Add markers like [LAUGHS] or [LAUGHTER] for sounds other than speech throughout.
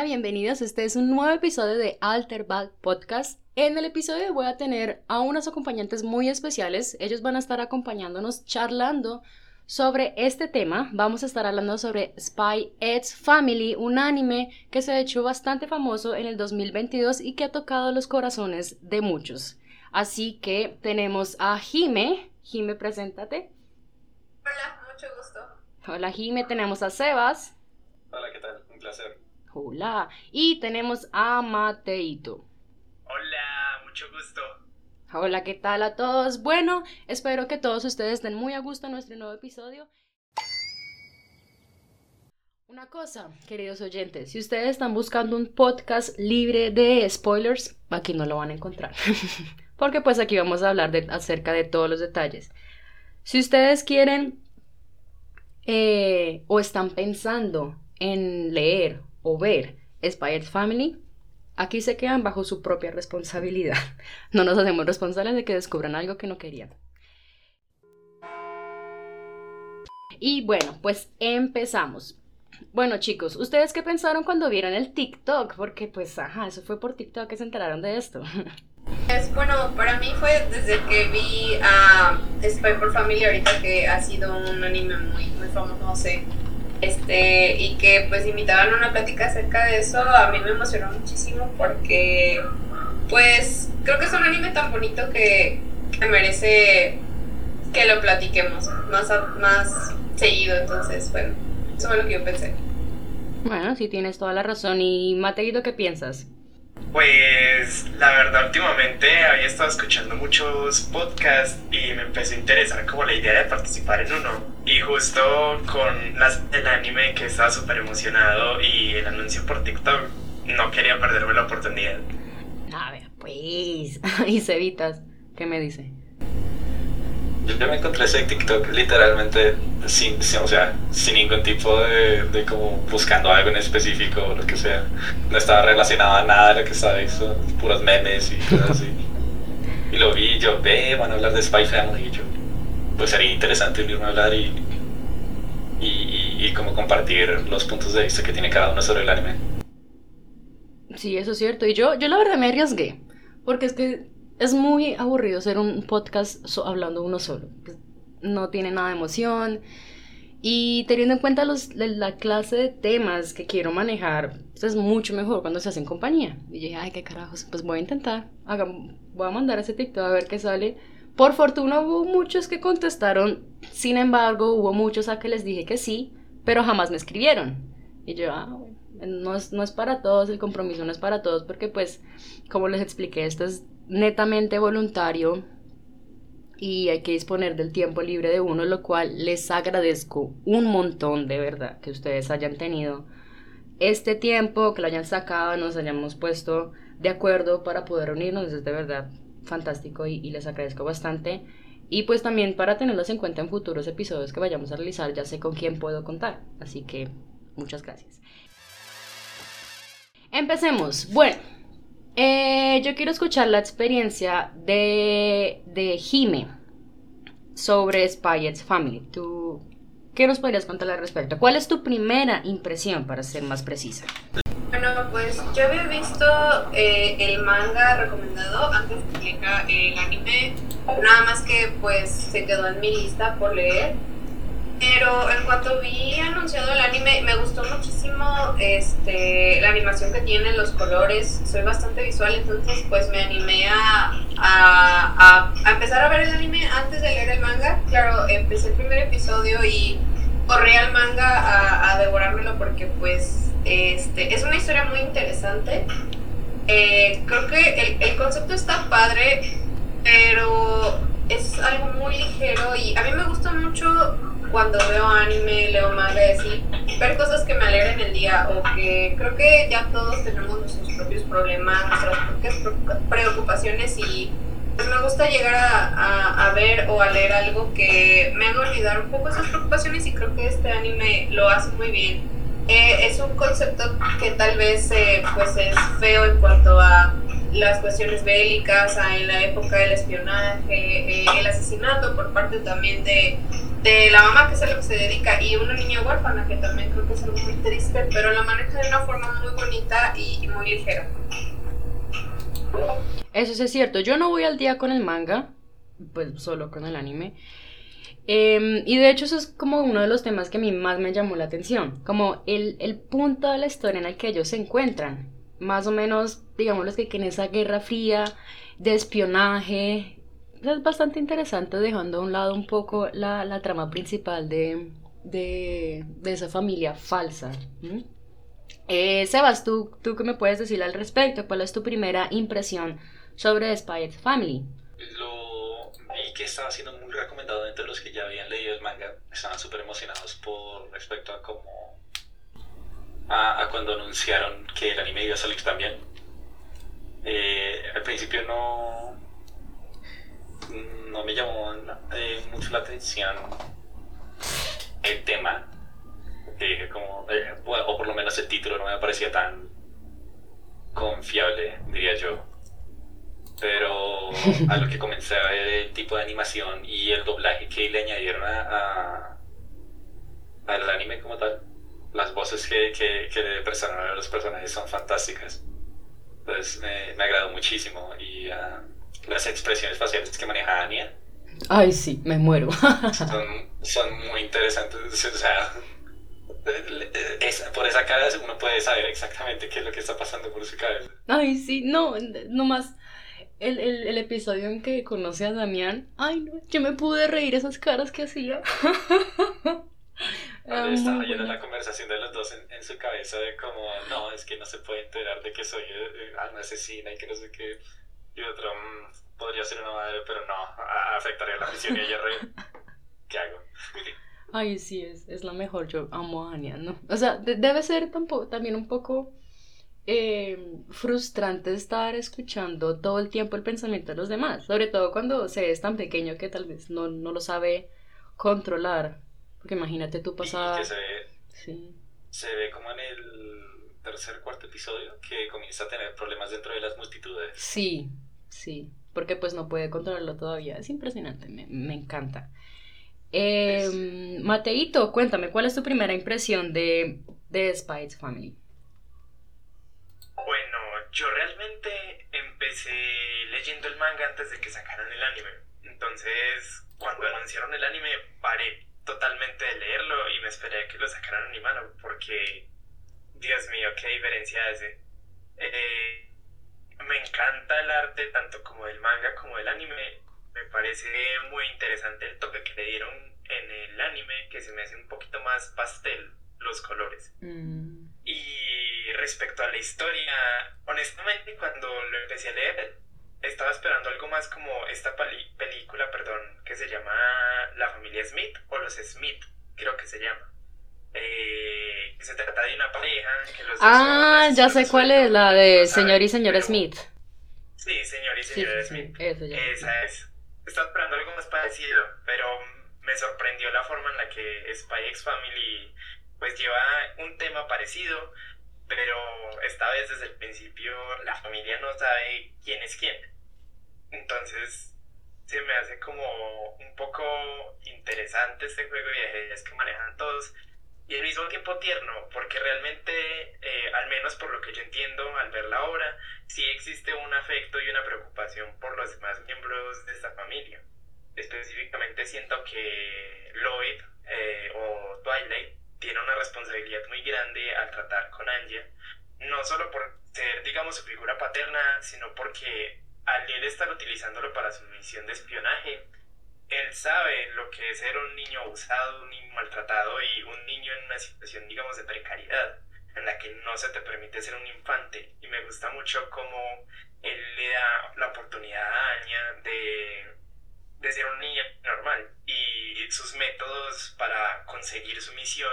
hola, bienvenidos. Este es un nuevo episodio de Alterbag Podcast. En el episodio voy a tener a unos acompañantes muy especiales. Ellos van a estar acompañándonos charlando sobre este tema. Vamos a estar hablando sobre Spy X Family, un anime que se ha hecho bastante famoso en el 2022 y que ha tocado los corazones de muchos. Así que tenemos a Jime. Jime, preséntate. Hola, mucho gusto. Hola Jime, tenemos a Sebas. Hola, ¿qué tal? Un placer. Hola. Y tenemos a Mateito. Hola, mucho gusto. Hola, ¿qué tal a todos? Bueno, espero que todos ustedes estén muy a gusto en nuestro nuevo episodio. Una cosa, queridos oyentes, si ustedes están buscando un podcast libre de spoilers, aquí no lo van a encontrar. [LAUGHS] Porque pues aquí vamos a hablar de, acerca de todos los detalles. Si ustedes quieren eh, o están pensando en leer o ver Spy Family, aquí se quedan bajo su propia responsabilidad. [LAUGHS] No nos hacemos responsables de que descubran algo que no querían. Y bueno, pues empezamos. Bueno chicos, ¿ustedes qué pensaron cuando vieron el TikTok? Porque pues, ajá, eso fue por TikTok que se enteraron de esto. [LAUGHS] Es, bueno, para mí fue desde que vi a Spy por Family ahorita que ha sido un anime muy, muy famoso, no sé, este, y que pues invitaban a una plática acerca de eso, a mí me emocionó muchísimo porque pues creo que es un anime tan bonito que, que merece que lo platiquemos más, más seguido, entonces bueno, eso fue lo que yo pensé. Bueno, sí tienes toda la razón. ¿Y Mateito qué piensas? Pues la verdad últimamente había estado escuchando muchos podcasts y me empezó a interesar como la idea de participar en uno. Y justo con las, el anime que estaba súper emocionado y el anuncio por TikTok, no quería perderme la oportunidad. A ver, pues. [LAUGHS] y Cevitas, ¿qué me dice? Yo me encontré ese TikTok literalmente sin, sin- o sea, sin ningún tipo de, de como buscando algo en específico o lo que sea. No estaba relacionado a nada de lo que estaba visto, puros memes y cosas así. [LAUGHS] Y lo vi y yo, ve, van a hablar de Spy Family y yo, pues sería interesante unirme a hablar y, y, y, y como compartir los puntos de vista que tiene cada uno sobre el anime. Sí, eso es cierto. Y yo, yo la verdad me arriesgué. Porque es que es muy aburrido hacer un podcast so- hablando uno solo. Pues, No tiene nada de emoción. Y teniendo en cuenta los, la, la clase de temas que quiero manejar, pues es mucho mejor cuando se hace en compañía. Y dije, ay, qué carajos, pues voy a intentar. Hagam- voy a mandar ese TikTok a ver qué sale. Por fortuna hubo muchos que contestaron, sin embargo, hubo muchos a que les dije que sí, pero jamás me escribieron. Y yo, ah, no es, no es para todos, el compromiso no es para todos, porque pues, como les expliqué, esto es netamente voluntario y hay que disponer del tiempo libre de uno, lo cual les agradezco un montón de verdad que ustedes hayan tenido este tiempo, que lo hayan sacado, nos hayamos puesto de acuerdo para poder unirnos, es de verdad fantástico y, les agradezco bastante. Y pues también para tenerlos en cuenta en futuros episodios que vayamos a realizar, ya sé con quién puedo contar. Así que muchas gracias. Empecemos. Bueno, eh, yo quiero escuchar la experiencia de, de Jime sobre Spy Family. ¿Tú qué nos podrías contar al respecto? ¿Cuál es tu primera impresión, para ser más precisa? Bueno, pues yo había visto eh, el manga recomendado antes que llegara el anime, nada más que pues se quedó en mi lista por leer. Pero en cuanto vi anunciado el anime, me gustó muchísimo este, la animación que tiene, los colores. Soy bastante visual, entonces pues me animé a, a, a- a empezar a ver el anime antes de leer el manga. Claro, empecé el primer episodio y corrí al manga a, a devorármelo porque pues este, es una historia muy interesante. Eh, creo que el, el concepto está padre, pero es algo muy ligero y a mí me gusta mucho cuando veo anime, leo manga y así, ver cosas que me alegren el día o que creo que ya todos tenemos nuestros propios problemas, nuestras propias preocupa- preocupaciones y pues me gusta llegar a, a- a ver o a leer algo que me haga olvidar un poco esas preocupaciones y creo que este anime lo hace muy bien. Eh, es un concepto que tal vez eh, pues es feo en cuanto a las cuestiones bélicas, en la época del espionaje, eh, el asesinato por parte también de, de, la mamá, que es a lo que se dedica, y una niña huérfana, que también creo que es algo muy triste, pero la maneja de una forma muy bonita y, muy ligera. Eso sí es cierto, yo no voy al día con el manga, pues solo con el anime. Em, y de hecho eso es como uno de los temas que a mí más me llamó la atención, como el, el punto de la historia en el que ellos se encuentran más o menos, digamos, que en esa guerra fría de espionaje. Es bastante interesante dejando a un lado un poco la, trama principal de, de, esa familia falsa. Eh, Sebas, ¿tú, ¿tú qué me puedes decir al respecto? ¿Cuál es tu primera impresión sobre Spy Family? Lo que estaba siendo muy recomendado entre los que ya habían leído el manga. Estaban súper emocionados por respecto a cómo a, cuando anunciaron que el anime iba a salir también. Eh, al principio no, no me llamó eh, mucho la atención el tema, como, eh, o por lo menos el título no me parecía tan confiable, diría yo. Pero a lo que comencé a ver el tipo de animación y el doblaje que le añadieron a al anime como tal, las voces que, que, que le prestaron a los personajes son fantásticas. Entonces me, me agradó muchísimo y ah, las expresiones faciales que maneja Anya. Ay, sí, me muero. [LAUGHS] son, son muy interesantes. O sea, por esa cara uno puede saber exactamente qué es lo que está pasando por su cabeza. Ay, sí, no, nomás el, el, el episodio en que conoce a Damián. Ay, no, yo me pude reír esas caras que hacía. [LAUGHS] Cuando estaba la conversación de los dos en, su cabeza de como, no, es que no se puede enterar de que soy eh, una asesina y que no sé qué. Y otro, mm, podría ser una madre, pero no, afectaría la misión y ella re... [LAUGHS] ¿Qué hago? Ay, sí, es, es la mejor. Yo amo a Anya, ¿no? O sea, debe ser tampoco, también un poco eh, frustrante estar escuchando todo el tiempo el pensamiento de los demás. Sobre todo cuando se es tan pequeño que tal vez no, no lo sabe controlar. Porque imagínate tú pasar... se ve, sí. se ve como en el tercer, cuarto episodio que comienza a tener problemas dentro de las multitudes. Sí, sí, porque pues no puede controlarlo todavía. Es impresionante, me, me encanta. Eh, Mateito, cuéntame, ¿cuál es tu primera impresión de, de Spy Family? Yo realmente empecé leyendo el manga antes de que sacaran el anime. Entonces, cuando anunciaron el anime, paré totalmente de leerlo y me esperé que lo sacaran animado porque, Dios mío, qué diferencia hace. Eh, me encanta el arte tanto como del manga como del anime. Me parece muy interesante el toque que le dieron en el anime, que se me hace un poquito más pastel los colores. Mm. Y respecto a la historia, honestamente cuando lo empecé a leer, estaba esperando algo más como esta película, perdón, que se llama La familia Smith o Los Smith, creo que se llama. Eh, se trata de una pareja que los Ah, ya sé cuál es, la de señor y señora Smith. Sí, señor y señora Smith. Esa es. Estaba esperando algo más parecido, pero me sorprendió la forma en la que Spy X Family pues lleva un tema parecido, pero esta vez desde el principio la familia no sabe quién es quién. Entonces se me hace como un poco interesante este juego de ajedrez que manejan todos y al mismo tiempo tierno, porque realmente, eh, al menos por lo que yo entiendo al ver la obra, sí existe un afecto y una preocupación por los demás miembros de esta familia. Específicamente siento que Lloyd eh, o Twilight tiene una responsabilidad muy grande al tratar con Anja, no solo por ser, digamos, su figura paterna, sino porque al él estar utilizándolo para su misión de espionaje, él sabe lo que es ser un niño abusado, un niño maltratado y un niño en una situación, digamos, de precariedad, en la que no se te permite ser un infante. Y me gusta mucho cómo él le da la oportunidad a Anya de de ser un niño normal y sus métodos para conseguir su misión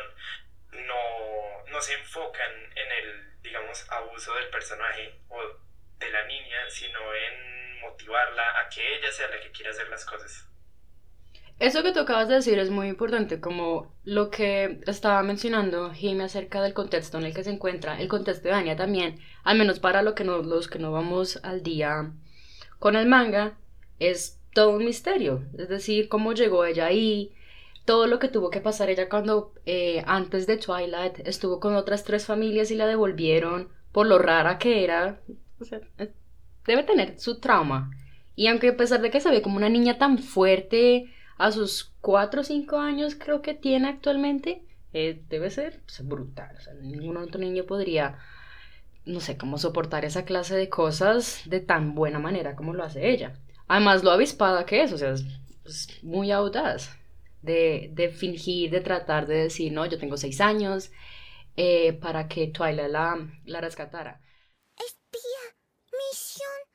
no, no se enfocan en el, digamos, abuso del personaje o de la niña, sino en motivarla a que ella sea la que quiera hacer las cosas. Eso que tú acabas de decir es muy importante, como lo que estaba mencionando Jimmy acerca del contexto en el que se encuentra, el contexto de Anya también, al menos para lo que no, los que no vamos al día con el manga, es todo un misterio. Es decir, cómo llegó ella ahí, todo lo que tuvo que pasar ella cuando eh, antes de Twilight estuvo con otras tres familias y la devolvieron por lo rara que era. O sea, debe tener su trauma. Y aunque a pesar de que se ve como una niña tan fuerte, a sus 4 o 5 años creo que tiene actualmente, eh, debe ser brutal. O sea, ningún otro niño podría, no sé, cómo soportar esa clase de cosas de tan buena manera como lo hace ella. Además, lo avispada que es, o sea, es, muy audaz de, de, fingir, de tratar de decir, no, yo tengo 6 años, eh, para que Twilight la, la rescatara. Espía, misión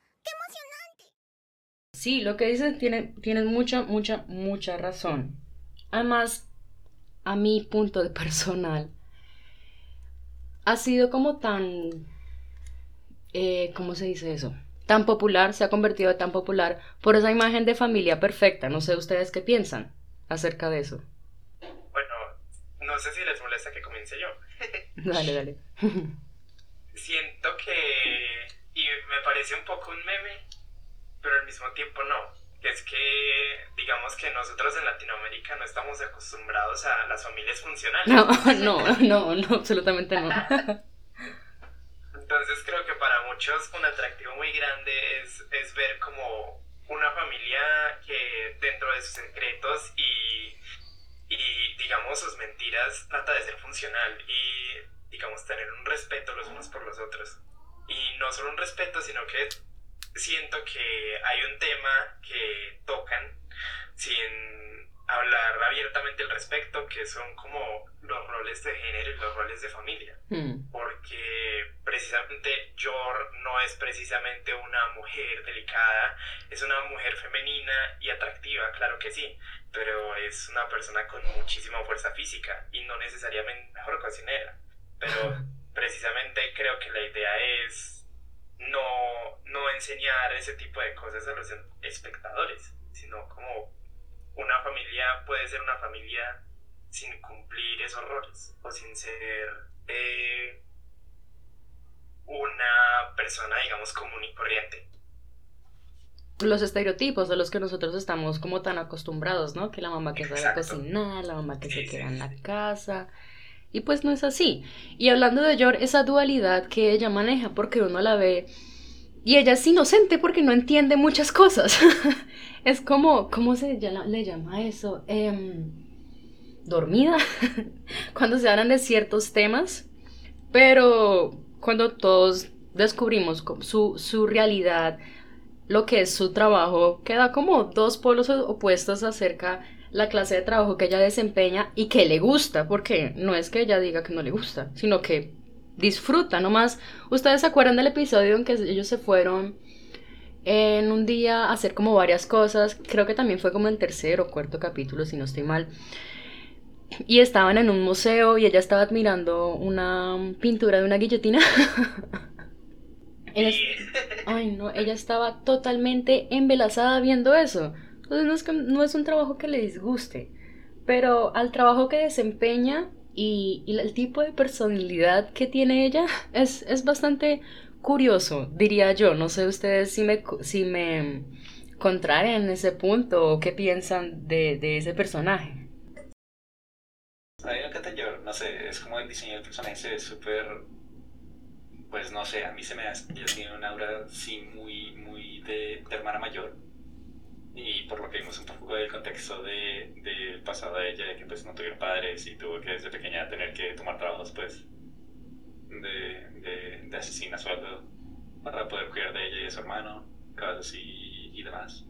Sí, lo que dices tiene, tienes mucha, mucha, mucha razón. Además, a mi punto de [LAUGHS] personal, ha sido como tan, eh, ¿cómo se dice eso? Tan popular, se ha convertido tan popular por esa imagen de familia perfecta. No sé ustedes qué piensan acerca de eso. Bueno, no sé si les molesta que comience yo. [LAUGHS] dale, dale. [LAUGHS] Siento que, y me parece un poco un meme, pero al mismo tiempo no. Es que, digamos que nosotros en Latinoamérica no estamos acostumbrados a las familias funcionales. No, [LAUGHS] no, no, no, absolutamente no. Entonces creo que para muchos un atractivo muy grande es, es ver como una familia que dentro de sus secretos y, y digamos sus mentiras trata de ser funcional y digamos tener un respeto los unos por los otros. Y no solo un respeto, sino que siento que hay un tema que tocan sin hablar abiertamente al respecto, que son como los roles de género y los roles de familia. Hmm. Porque precisamente Yor no es precisamente una mujer delicada, es una mujer femenina y atractiva, claro que sí, pero es una persona con muchísima fuerza física y no necesariamente mejor cocinera. Pero [LAUGHS] precisamente creo que la idea es no, no enseñar ese tipo de cosas a los espectadores, sino como una familia puede ser una familia sin cumplir esos roles o sin ser eh, una persona, digamos, común y corriente. Los estereotipos de los que nosotros estamos como tan acostumbrados, ¿no? Que la mamá que sabe cocinar, la mamá que se queda en la casa. Y pues no es así. Y hablando de Yor, esa dualidad que ella maneja, porque uno la ve y ella es inocente porque no entiende muchas cosas. [LAUGHS] es como, ¿cómo se le llama eso? Em, dormida. [LAUGHS] cuando se hablan de ciertos temas. Pero cuando todos descubrimos su, su realidad, lo que es su trabajo, queda como dos polos opuestos acerca la clase de trabajo que ella desempeña y que le gusta, porque no es que ella diga que no le gusta, sino que disfruta nomás. ¿Ustedes se acuerdan del episodio en que ellos se fueron en un día a hacer como varias cosas? Creo que también fue como el tercer o cuarto capítulo, si no estoy mal. Y estaban en un museo y ella estaba admirando una pintura de una guillotina. [LAUGHS] Ay, no, ella estaba totalmente embelazada viendo eso. Entonces no es, que, no es un trabajo que le disguste, pero al trabajo que desempeña y, el tipo de personalidad que tiene ella es, es, bastante curioso, diría yo. No sé ustedes si me, si me contraen en ese punto o qué piensan de, de ese personaje. A mí me yo, no sé, es como el diseño del personaje se ve súper, pues no sé, a mí se me hace, ella tiene una aura sí muy, muy de hermana mayor y por lo que vimos un poco del contexto del de pasado de ella, de que pues no tuvieron padres y tuvo que desde pequeña tener que tomar trabajos pues de, de, asesina sueldo para poder cuidar de ella y de su hermano, cosas y demás.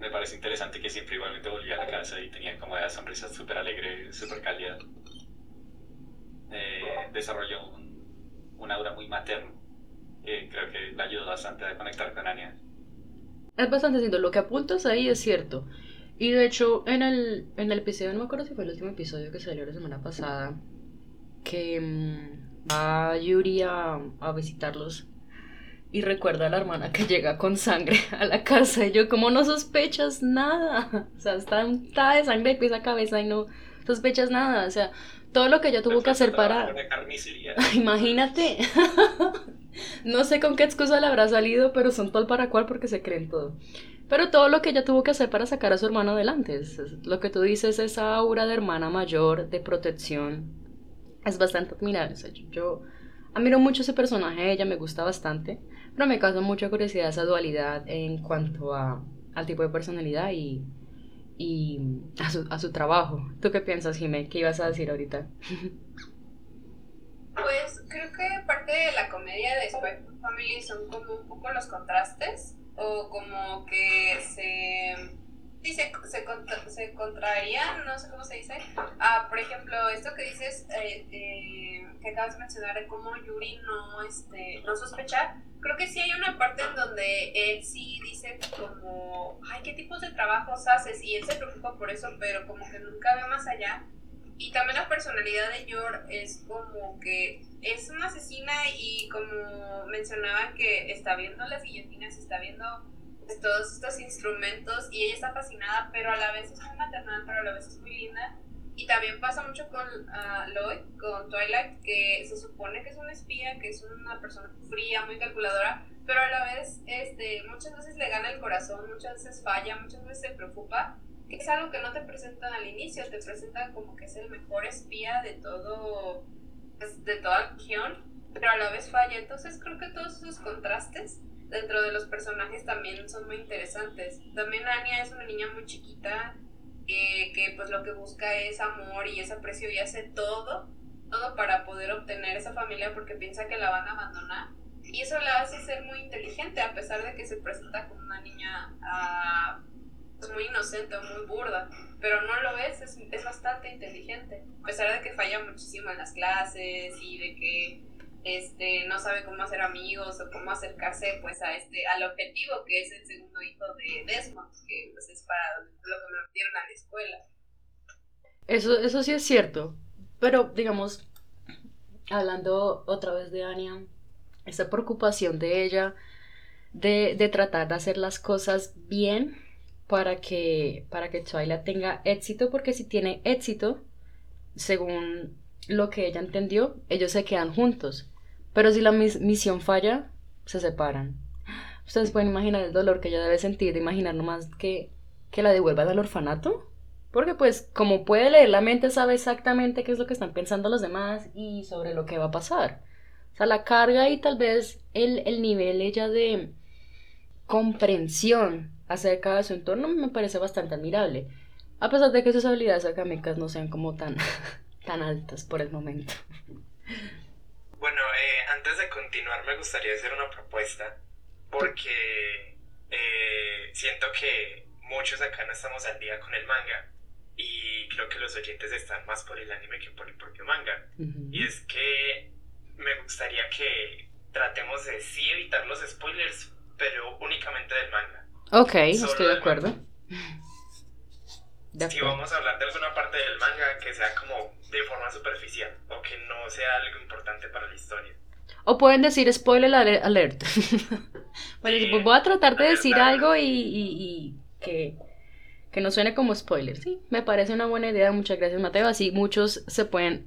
Me parece interesante que siempre igualmente volvía a la casa y tenía como esa sonrisa súper alegre, súper cálida. Eh, desarrolló un, un aura muy materno que creo que le ayudó bastante a conectar con Anya es bastante cierto. Lo que apuntas ahí es cierto. Y de hecho, en el, en el episodio, no me acuerdo si fue el último episodio que salió la semana pasada, que mm, va Yuri a, a visitarlos. y recuerda a la hermana que llega con sangre [LAUGHS] a la casa y yo como no sospechas nada, [LAUGHS] o sea, está untada de sangre de pies a cabeza y no sospechas nada, o sea, todo lo que ella tuvo que hacer para... [LAUGHS] Imagínate. No sé con qué excusa le habrá salido, pero son todo para cual porque se creen todo. Pero todo lo que ella tuvo que hacer para sacar a su hermano adelante, es, lo que tú dices, esa aura de hermana mayor, de protección, es bastante admirable. yo, admiro mucho ese personaje, ella me gusta bastante, pero me causa mucha curiosidad esa dualidad en cuanto a, al tipo de personalidad y, y a su, a su trabajo. ¿Tú qué piensas, Jimé? ¿Qué ibas a decir ahorita? [LAUGHS] Pues creo que parte de la comedia de Spy Family son como un poco los contrastes o como que se sí, se, se, se, contraían, no sé cómo se dice. Ah, por ejemplo, esto que dices, eh, eh, que acabas de mencionar, de cómo Yuri no, este, no sospecha, creo que sí hay una parte en donde él sí dice como, ay, ¿qué tipos de trabajos haces? Y él se preocupa por eso, pero como que nunca ve más allá. Y también la personalidad de Yor es como que es una asesina y como mencionaba que está viendo las guillotinas, está viendo pues, todos estos instrumentos y ella está fascinada, pero a la vez es muy maternal, pero a la vez es muy linda. Y también pasa mucho con uh, Lloyd, con Twilight, que se supone que es una espía, que es una persona fría, muy calculadora, pero a la vez este, muchas veces le gana el corazón, muchas veces falla, muchas veces se preocupa, es algo que no te presentan al inicio, te presentan como que es el mejor espía de todo, pues, de toda la región, pero a la vez falla. Entonces creo que todos esos contrastes dentro de los personajes también son muy interesantes. También Anya es una niña muy chiquita, que pues lo que busca es amor y es aprecio y hace todo, todo para poder obtener esa familia porque piensa que la van a abandonar. Y eso la hace ser muy inteligente a pesar de que se presenta como una niña uh, muy inocente o muy burda. Pero no lo es, es, es bastante inteligente. A pesar de que falla muchísimo en las clases y de que este, no sabe cómo hacer amigos o cómo acercarse pues a este, al objetivo que es el segundo hijo de Desmond, que pues es para lo que me metieron a la escuela. Eso, eso sí es cierto, pero digamos, hablando otra vez de Anya, esa preocupación de ella de, de tratar de hacer las cosas bien para que, para que Twilight tenga éxito, porque si tiene éxito, según lo que ella entendió, ellos se quedan juntos. Pero si la misión falla, se separan. Ustedes pueden imaginar el dolor que ella debe sentir de imaginar nomás que, que la devuelvan al orfanato. Porque pues como puede leer la mente sabe exactamente qué es lo que están pensando los demás y sobre lo que va a pasar. O sea, la carga y tal vez el, el nivel ella de comprensión acerca de su entorno me parece bastante admirable. A pesar de que sus habilidades académicas no sean como tan, [LAUGHS] tan altas por el momento. Bueno, eh, antes de continuar me gustaría hacer una propuesta porque eh, siento que muchos acá no estamos al día con el manga y creo que los oyentes están más por el anime que por el propio manga. Y es que me gustaría que tratemos de sí evitar los spoilers, pero únicamente del manga. Ok, estoy de acuerdo. [LAUGHS] Si vamos a hablar de alguna parte del manga que sea como de forma superficial o que no sea algo importante para la historia. O pueden decir spoiler alert. [LAUGHS] bueno, pues voy a tratar de decir algo y, que, que, no suene como spoiler. Sí, me parece una buena idea. Muchas gracias, Mateo. Así muchos se pueden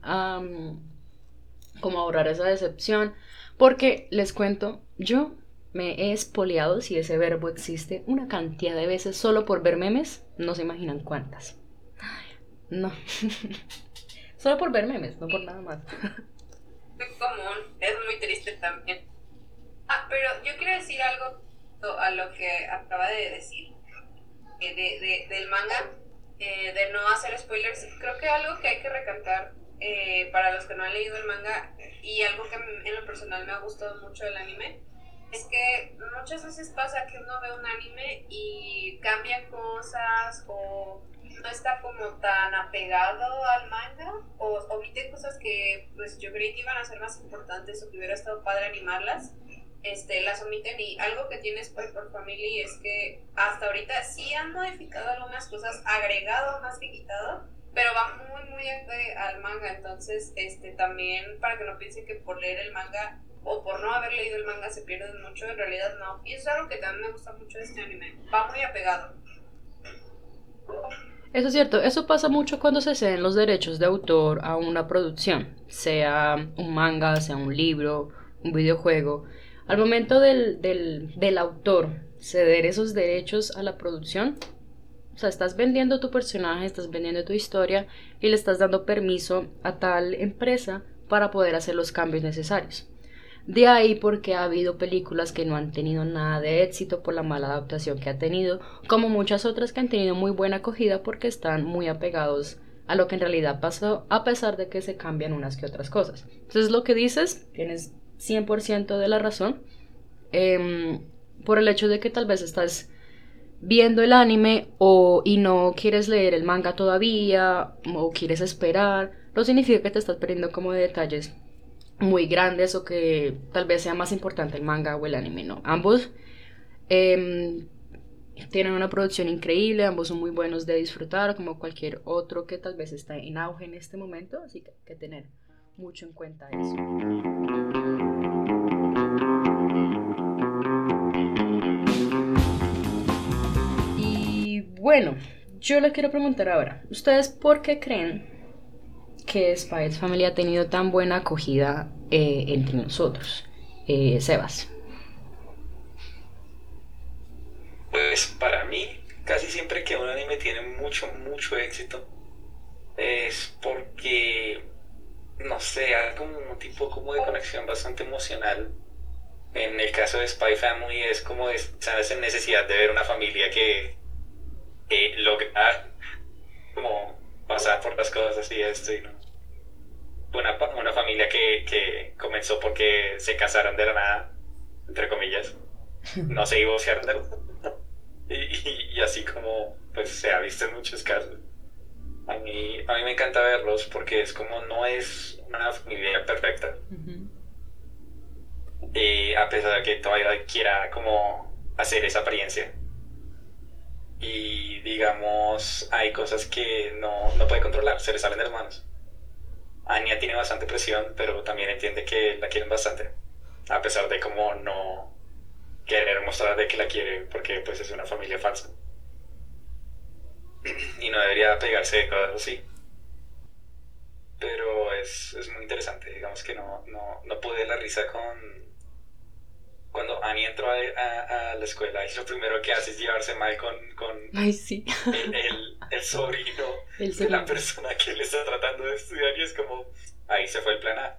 como ahorrar esa decepción. Porque les cuento, yo me he espoleado, si ese verbo existe, una cantidad de veces solo por ver memes. No se imaginan cuántas. no. [LAUGHS] solo por ver memes, no por nada más. Muy común, es muy triste también. Ah, pero yo quiero decir algo a lo que acaba de decir, de, de, del manga, eh, de no hacer spoilers. Creo que algo que hay que recalcar eh, para los que no han leído el manga y algo que en lo personal me ha gustado mucho del anime es que muchas veces pasa que uno ve un anime y cambia cosas o no está como tan apegado al manga o omite cosas que pues yo creí que iban a ser más importantes o que hubiera estado padre animarlas este, las omiten y algo que tiene Spy por Family es que hasta ahorita sí han modificado algunas cosas, agregado más que quitado, pero va muy muy al manga, entonces este también para que no piensen que por leer el manga o por no haber leído el manga se pierden mucho, en realidad no. Y eso es algo que también me gusta mucho de este anime. Va muy apegado. Eso es cierto, eso pasa mucho cuando se ceden los derechos de autor a una producción, sea un manga, sea un libro, un videojuego. Al momento del, del, del autor ceder esos derechos a la producción, o sea, estás vendiendo tu personaje, estás vendiendo tu historia y le estás dando permiso a tal empresa para poder hacer los cambios necesarios. De ahí porque ha habido películas que no han tenido nada de éxito por la mala adaptación que ha tenido, como muchas otras que han tenido muy buena acogida porque están muy apegados a lo que en realidad pasó, a pesar de que se cambian unas que otras cosas. Entonces lo que dices, tienes 100% de la razón, em, por el hecho de que tal vez estás viendo el anime o, y no quieres leer el manga todavía o quieres esperar, no significa que te estás perdiendo como detalles muy grandes o que tal vez sea más importante el manga o el anime, no. Ambos em, tienen una producción increíble, ambos son muy buenos de disfrutar, como cualquier otro que tal vez está en auge en este momento, así que hay que tener mucho en cuenta eso. Y bueno, yo le quiero preguntar ahora, ¿ustedes por qué creen que Spy Family ha tenido tan buena acogida eh, entre nosotros. Eh, Sebas. Pues para mí, casi siempre que un anime tiene mucho, mucho éxito, es porque, no sé, hay como un tipo como de conexión bastante emocional. En el caso de Spy Family es como esa necesidad de ver una familia que, que logra como pasar por las cosas así, esto y no una, una familia que, que, comenzó porque se casaron de la nada, entre comillas. No se divorciaron de la nada. Y, y, así como pues se ha visto en muchos casos. A mí, a mí me encanta verlos porque es como no es una familia perfecta. Y a pesar de que todavía quiera como hacer esa apariencia. Y digamos, hay cosas que no, no puede controlar, se le salen de las manos. Anya tiene bastante presión, pero también entiende que la quieren bastante. A pesar de como no querer mostrar de que la quiere, porque pues es una familia falsa. Y no debería pegarse de cosas así. Pero es, es muy interesante, digamos que no, no, no pude la risa con... Cuando Annie entró a, a, la escuela y lo primero que hace es llevarse mal con, con Ay, sí. el, el, el sobrino [LAUGHS] de la persona que le está tratando de estudiar y es como, ahí se fue el plan A.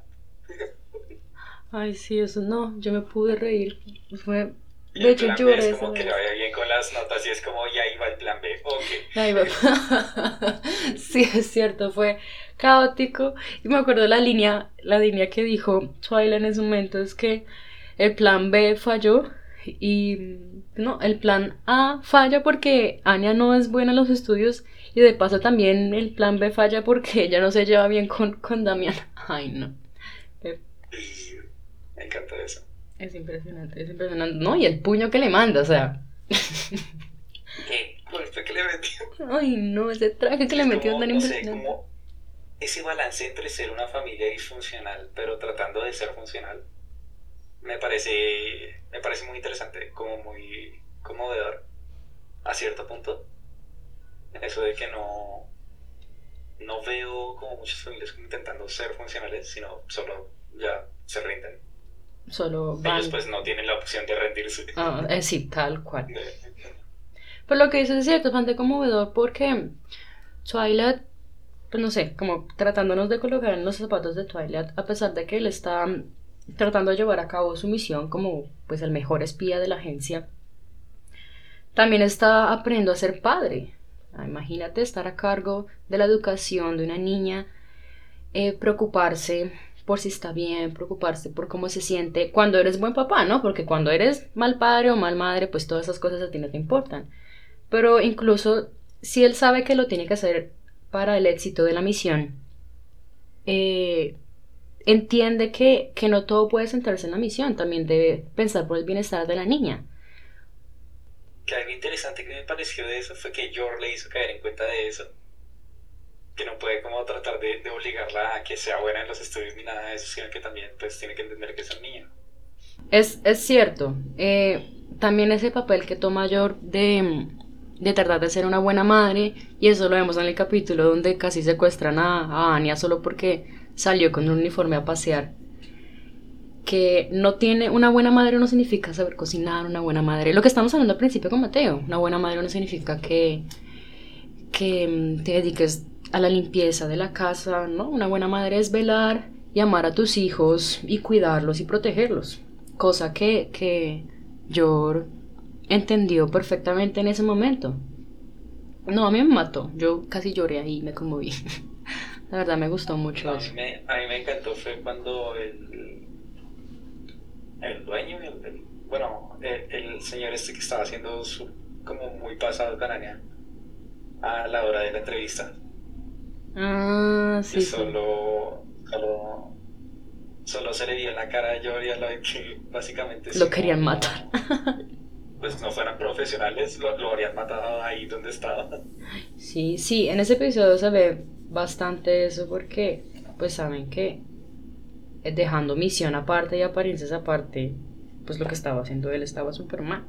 Ay, sí, eso no, yo me pude reír. Fue. De hecho, lloré. Es como que le vaya bien con las notas y es como, y ahí va el plan B. Ok. Ahí va. [LAUGHS] sí, es cierto, fue caótico. Y me acuerdo la línea, la línea que dijo Twilight en ese momento es que el plan B falló y no, el plan A falla porque Anya no es buena en los estudios y de paso también el plan B falla porque [LAUGHS] ella no se lleva bien con, con Damián. [LAUGHS] Ay, no. Me encanta eso. Es impresionante, es impresionante. No, y el puño que le manda, o sea. [LAUGHS] ¿Qué que le metió? Ay, no, ese traje que le metió es tan impresionante. ese balance entre ser una familia disfuncional, pero tratando de ser funcional, me parece, me parece muy interesante, como muy conmovedor a cierto punto eso de que no, no veo como muchas familias intentando ser funcionales, sino solo ya se rinden. Solo van... Ellos pues no tienen la opción de rendirse. Ah, eh, sí, tal cual. Pero lo que dices es cierto, es bastante conmovedor porque Twilight, pues no sé, como tratándonos de colocar en los zapatos de Twilight, a pesar de que él está tratando de llevar a cabo su misión como pues el mejor espía de la agencia, también está aprendiendo a ser padre. Ah, imagínate estar a cargo de la educación de una niña, eh, preocuparse por si está bien, preocuparse por cómo se siente cuando eres buen papá, ¿no? Porque cuando eres mal padre o mal madre, pues todas esas cosas a ti no te importan. Pero incluso si él sabe que lo tiene que hacer para el éxito de la misión, eh, entiende que, que no todo puede centrarse en la misión, también debe pensar por el bienestar de la niña que algo interesante que me pareció de eso fue que George le hizo caer en cuenta de eso. que no puede como tratar de, de, obligarla a que sea buena en los estudios ni nada de eso, sino que también pues tiene que entender que es un niño. Es, es cierto. Eh, también ese papel que toma York de, de tratar de ser una buena madre, y eso lo vemos en el capítulo donde casi secuestran a, a Anya solo porque salió con un uniforme a pasear. Que no tiene una buena madre no significa saber cocinar, una buena madre. Lo que estamos hablando al principio con Mateo, una buena madre no significa que, que mm, te dediques a la limpieza de la casa, ¿no? Una buena madre es velar y amar a tus hijos y cuidarlos y protegerlos. Cosa que, que yo entendió perfectamente en ese momento. No, a mí me mató. Yo casi lloré ahí me conmoví. [LAUGHS] La verdad me gustó mucho a, mí me, a mí me encantó fue cuando el, el dueño, el, bueno, el, señor este que estaba haciendo su, como muy pasado cananea a la hora de la entrevista. Ah, sí. solo, solo, solo se le dio la cara a Jory a lo que básicamente... Lo querían matar. [LAUGHS] pues no fueran profesionales, lo, lo habrían matado ahí donde estaba. Sí, sí, en ese episodio se ve bastante eso porque pues saben que eh, dejando misión aparte y apariencias aparte, pues lo que estaba haciendo él estaba súper mal.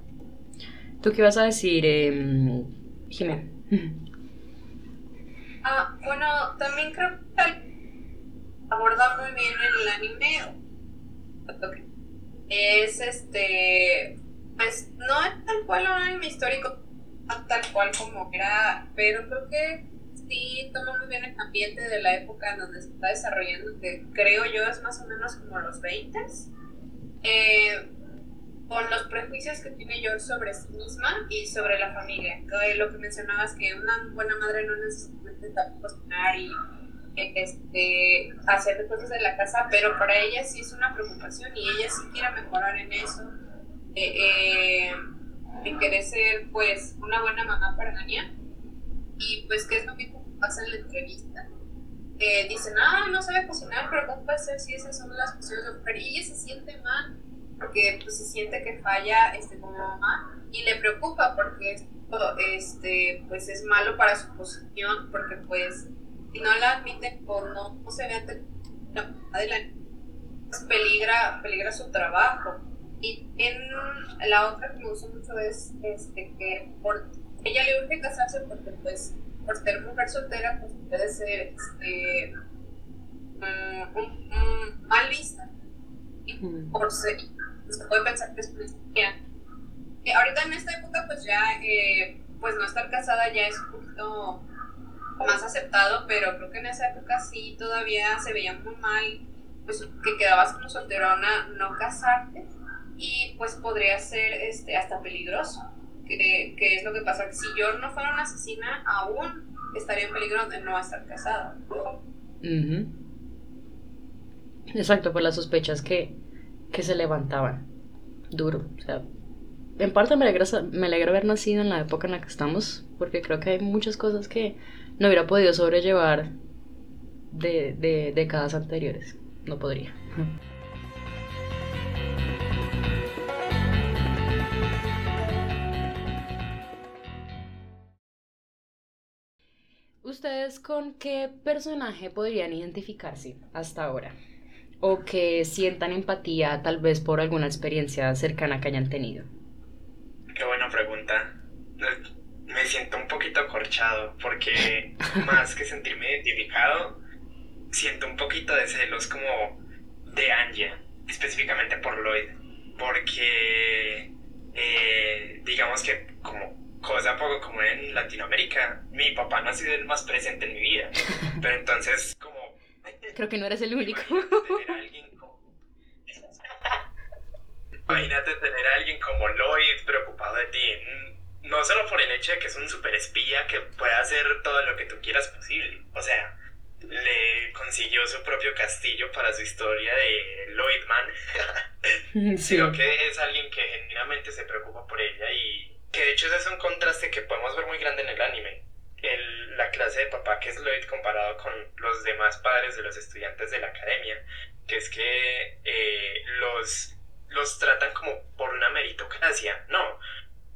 ¿Tú qué vas a decir, eh, Jimé? [LAUGHS] Ah, bueno, también creo que aborda muy bien el anime. Es este pues no es tal cual un anime histórico, tal cual como era, pero creo que sí toma muy bien el ambiente de la época en donde se está desarrollando, que creo yo es más o menos como los 20 eh, con los prejuicios que tiene George sobre sí misma y sobre la familia. Lo que mencionabas, que una buena madre no necesariamente está cocinar y este, hacer cosas de la casa, pero para ella sí es una preocupación y ella sí quiere mejorar en eso eh, eh, querer ser pues una buena mamá para Dania y pues qué es lo que pasa en la entrevista eh, dicen ah no sabe cocinar pero cómo puede ser si esas son las cuestiones de mujer y ella se siente mal porque pues se siente que falla este como mamá y le preocupa porque este pues es malo para su posición porque pues si no la admiten o no, no se ve ante la pues, peligra peligra su trabajo. Y en la otra que me gusta mucho es este, que por, ella le urge casarse porque pues por ser mujer soltera pues puede ser este, mm, mal vista y por ser, pues, se puede pensar que es cristiana. ahorita en esta época pues ya eh, pues no estar casada ya es un poquito más aceptado, pero creo que en esa época sí todavía se veía muy mal pues que quedabas como solterona no casarte y pues podría ser este, hasta peligroso. Que, que, es lo que pasa, que si yo no fuera una asesina, aún estaría en peligro de no estar casada. Exacto, por las sospechas que, que se levantaban. Duro. O sea, en parte me alegra, me alegra haber nacido en la época en la que estamos, porque creo que hay muchas cosas que no hubiera podido sobrellevar de, de décadas anteriores. No podría. ¿Ustedes con qué personaje podrían identificarse hasta ahora? ¿O que sientan empatía tal vez por alguna experiencia cercana que hayan tenido? Qué buena pregunta. Me siento un poquito acorchado porque [LAUGHS] más que sentirme identificado, siento un poquito de celos como de Anja, específicamente por Lloyd. Porque eh, digamos que como cosa poco común en Latinoamérica. Mi papá no ha sido el más presente en mi vida. Pero entonces, como... Creo que no eres el único. Imagínate tener a alguien como Lloyd preocupado de ti. No solo por el hecho de que es un super espía que puede hacer todo lo que tú quieras posible. O sea, le consiguió su propio castillo para su historia de Lloydman. [LAUGHS] Sino que es alguien que genuinamente se preocupa por ella y que de hecho ese es un contraste que podemos ver muy grande en el anime. El, la clase de papá que es Lloyd comparado con los demás padres de los estudiantes de la academia, que es que eh, los, los tratan como por una meritocracia, no,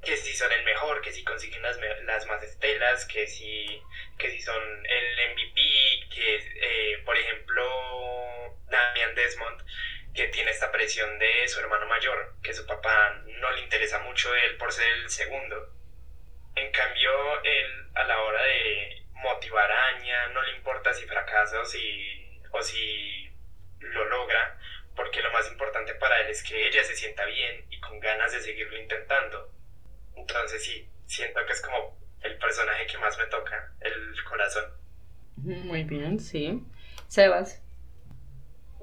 que si son el mejor, que si consiguen las, las más estelas, que si que si son el MVP, que eh, por ejemplo Damian Desmond, que tiene esta presión de su hermano mayor, que su papá no le interesa mucho él por ser el segundo. En cambio, él a la hora de motivar a Anya no le importa si fracasa o si, o si lo logra, porque lo más importante para él es que ella se sienta bien y con ganas de seguirlo intentando. Entonces sí, siento que es como el personaje que más me toca, el corazón. Muy bien, sí. Sebas.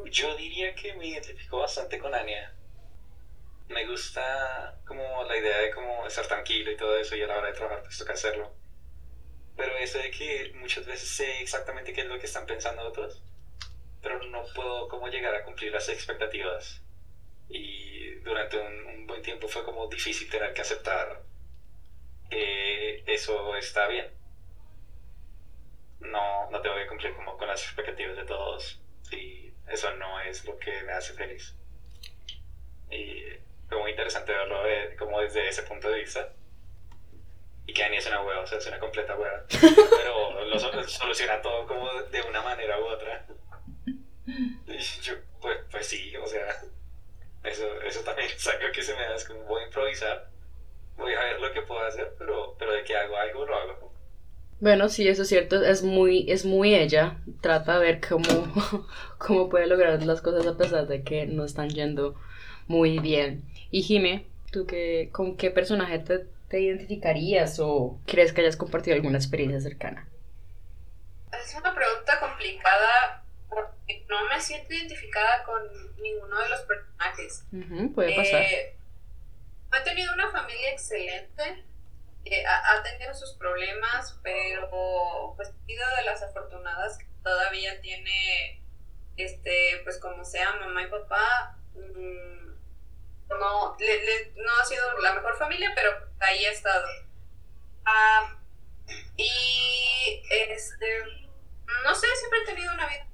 Yo diría que me identifico bastante con Anya. Me gusta como la idea de como estar tranquilo y todo eso y a la hora de trabajar pues toca hacerlo. Pero eso de que muchas veces sé exactamente qué es lo que están pensando otros pero no puedo como llegar a cumplir las expectativas. Y durante un, buen tiempo fue como difícil tener que aceptar que eso está bien. No, no tengo que cumplir como con las expectativas de todos y eso no es lo que me hace feliz. Y fue muy interesante verlo como desde ese punto de vista. Y que Annie es una hueva, o sea, es una completa hueva. [LAUGHS] Pero lo soluciona todo como de una manera u otra. Yo, pues, pues sí, o sea, eso, eso también es algo que se me da, es como voy a improvisar, voy a ver lo que puedo hacer, pero, pero de que hago algo, lo hago. Bueno, sí, eso es cierto, es muy, es muy ella, trata de ver cómo, [LAUGHS] cómo puede lograr las cosas a pesar de que no están yendo muy bien. Y Jime, ¿tú qué, con qué personaje te, te identificarías o crees que hayas compartido alguna experiencia cercana? Es una pregunta complicada no me siento identificada con ninguno de los personajes. puede pasar. Eh, he tenido una familia excelente, eh, ha, tenido sus problemas, pero pues he sido de las afortunadas que todavía tiene, este, pues como sea, mamá y papá. Mm, no, no ha sido la mejor familia, pero ahí ha estado. Ah, y este, no sé, siempre he tenido una vida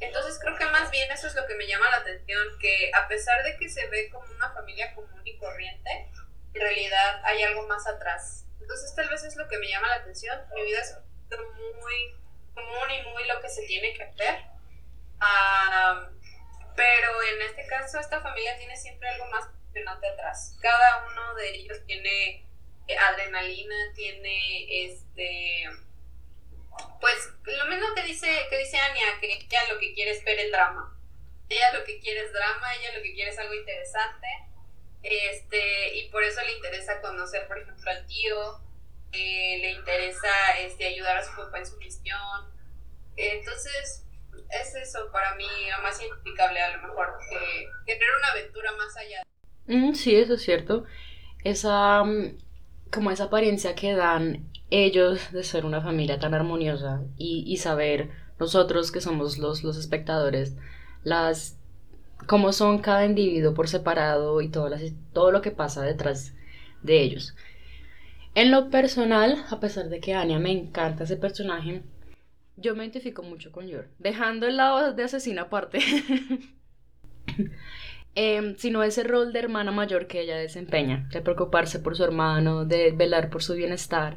entonces creo que más bien eso es lo que me llama la atención, que a pesar de que se ve como una familia común y corriente, en realidad hay algo más atrás. Entonces tal vez es lo que me llama la atención. Mi vida es muy común y muy lo que se tiene que hacer. pero en este caso esta familia tiene siempre algo más emocionante atrás. Cada uno de ellos tiene eh, adrenalina, tiene este pues lo mismo que dice, que dice Anya, que ella lo que quiere es ver el drama. Ella lo que quiere es drama, ella lo que quiere es algo interesante. Este, y por eso le interesa conocer, por ejemplo, al tío, eh, le interesa este, ayudar a su papá en su misión. Entonces, es eso para mí lo más identificable a lo mejor, que, tener una aventura más allá. Mm, sí, eso es cierto. Esa, mm, como esa apariencia que dan ellos de ser una familia tan armoniosa y, saber nosotros que somos los, los espectadores, las cómo son cada individuo por separado y todo, todo lo que pasa detrás de ellos. En lo personal, a pesar de que Anya me encanta ese personaje, yo me identifico mucho con Yor. Dejando el lado de asesina aparte, [LAUGHS] eh, sino ese rol de hermana mayor que ella desempeña, de preocuparse por su hermano, de velar por su bienestar,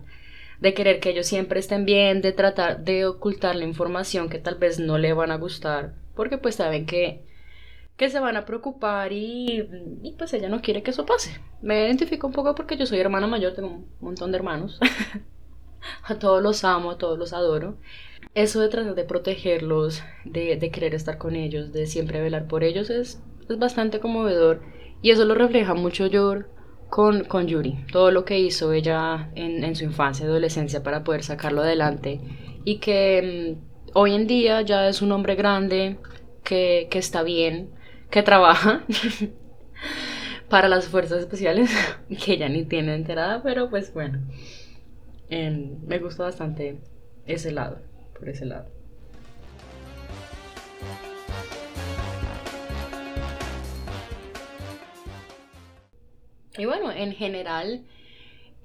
de querer que ellos siempre estén bien, de tratar de ocultar la información que tal vez no le van a gustar, porque pues saben que, que se van a preocupar y, y pues ella no quiere que eso pase. Me identifico un poco porque yo soy hermana mayor, tengo un montón de hermanos. [LAUGHS] a todos los amo, a todos los adoro. Eso de tratar de protegerlos, de, de querer estar con ellos, de siempre velar por ellos es, es bastante conmovedor y eso lo refleja mucho yo con, con Yuri, todo lo que hizo ella en, su infancia y adolescencia para poder sacarlo adelante y que mm, hoy en día ya es un hombre grande, que, que está bien, que trabaja [LAUGHS] para las fuerzas especiales, [LAUGHS] que ella ni tiene enterada, pero pues bueno, em, me gusta bastante ese lado, por ese lado. Y bueno, en general,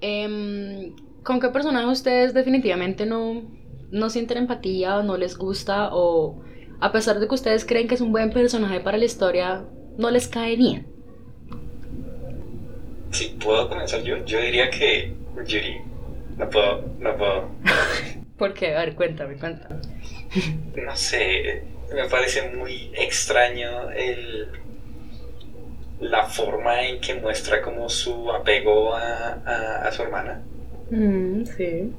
em, ¿con qué personaje ustedes definitivamente no, no sienten empatía o no les gusta o a pesar de que ustedes creen que es un buen personaje para la historia, no les cae bien? Si puedo comenzar yo, yo diría que Yuri. No puedo, no puedo. [LAUGHS] ¿Por qué? A ver, cuéntame, cuéntame. No sé, me parece muy extraño el, la forma en que muestra como su apego a, a, a su hermana. Mm, sí.